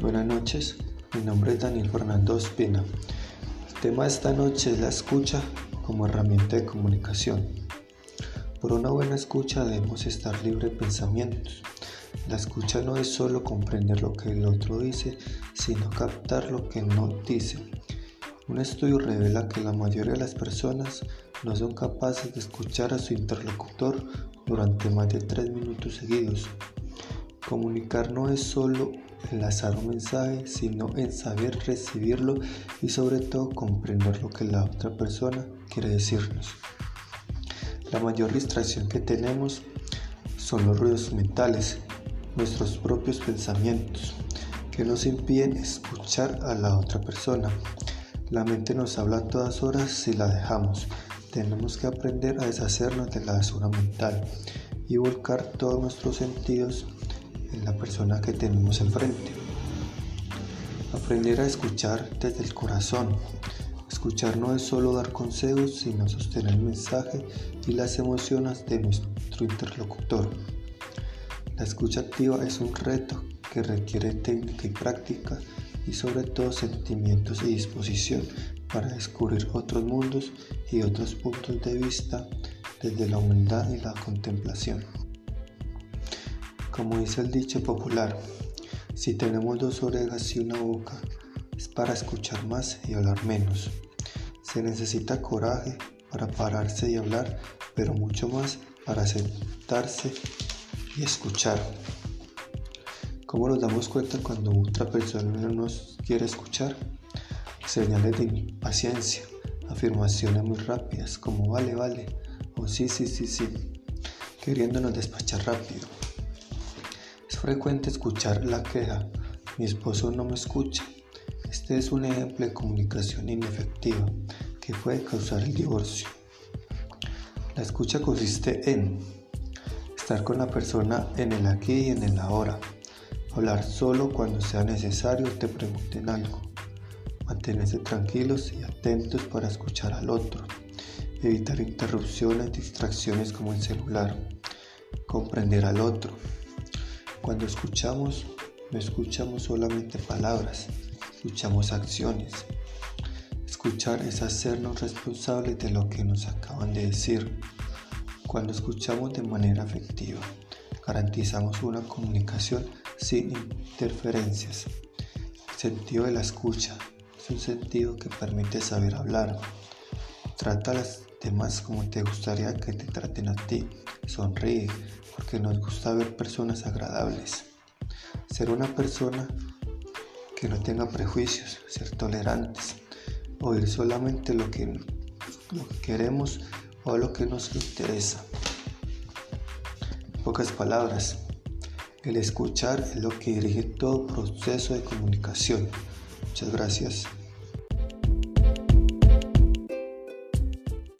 Buenas noches, mi nombre es Daniel Fernando Espina. El tema de esta noche es la escucha como herramienta de comunicación. Por una buena escucha debemos estar libre de pensamientos. La escucha no es solo comprender lo que el otro dice, sino captar lo que no dice. Un estudio revela que la mayoría de las personas no son capaces de escuchar a su interlocutor durante más de tres minutos seguidos. Comunicar no es solo enlazar un mensaje, sino en saber recibirlo y sobre todo comprender lo que la otra persona quiere decirnos. La mayor distracción que tenemos son los ruidos mentales, nuestros propios pensamientos, que nos impiden escuchar a la otra persona. La mente nos habla a todas horas si la dejamos. Tenemos que aprender a deshacernos de la basura mental y volcar todos nuestros sentidos en la persona que tenemos enfrente. Aprender a escuchar desde el corazón. Escuchar no es solo dar consejos, sino sostener el mensaje y las emociones de nuestro interlocutor. La escucha activa es un reto que requiere técnica y práctica y sobre todo sentimientos y disposición para descubrir otros mundos y otros puntos de vista desde la humildad y la contemplación. Como dice el dicho popular, si tenemos dos orejas y una boca, es para escuchar más y hablar menos. Se necesita coraje para pararse y hablar, pero mucho más para sentarse y escuchar. ¿Cómo nos damos cuenta cuando otra persona no nos quiere escuchar? Señales de impaciencia, afirmaciones muy rápidas como vale, vale, o sí, sí, sí, sí, queriéndonos despachar rápido frecuente escuchar la queja, mi esposo no me escucha. Este es un ejemplo de comunicación inefectiva que puede causar el divorcio. La escucha consiste en estar con la persona en el aquí y en el ahora, hablar solo cuando sea necesario te pregunten algo, mantenerse tranquilos y atentos para escuchar al otro, evitar interrupciones, distracciones como el celular, comprender al otro, cuando escuchamos, no escuchamos solamente palabras, escuchamos acciones. Escuchar es hacernos responsables de lo que nos acaban de decir. Cuando escuchamos de manera efectiva, garantizamos una comunicación sin interferencias. El sentido de la escucha es un sentido que permite saber hablar. Trata a las demás como te gustaría que te traten a ti. Sonríe, porque nos gusta ver personas agradables. Ser una persona que no tenga prejuicios, ser tolerantes, oír solamente lo que, lo que queremos o lo que nos interesa. En pocas palabras, el escuchar es lo que dirige todo proceso de comunicación. Muchas gracias.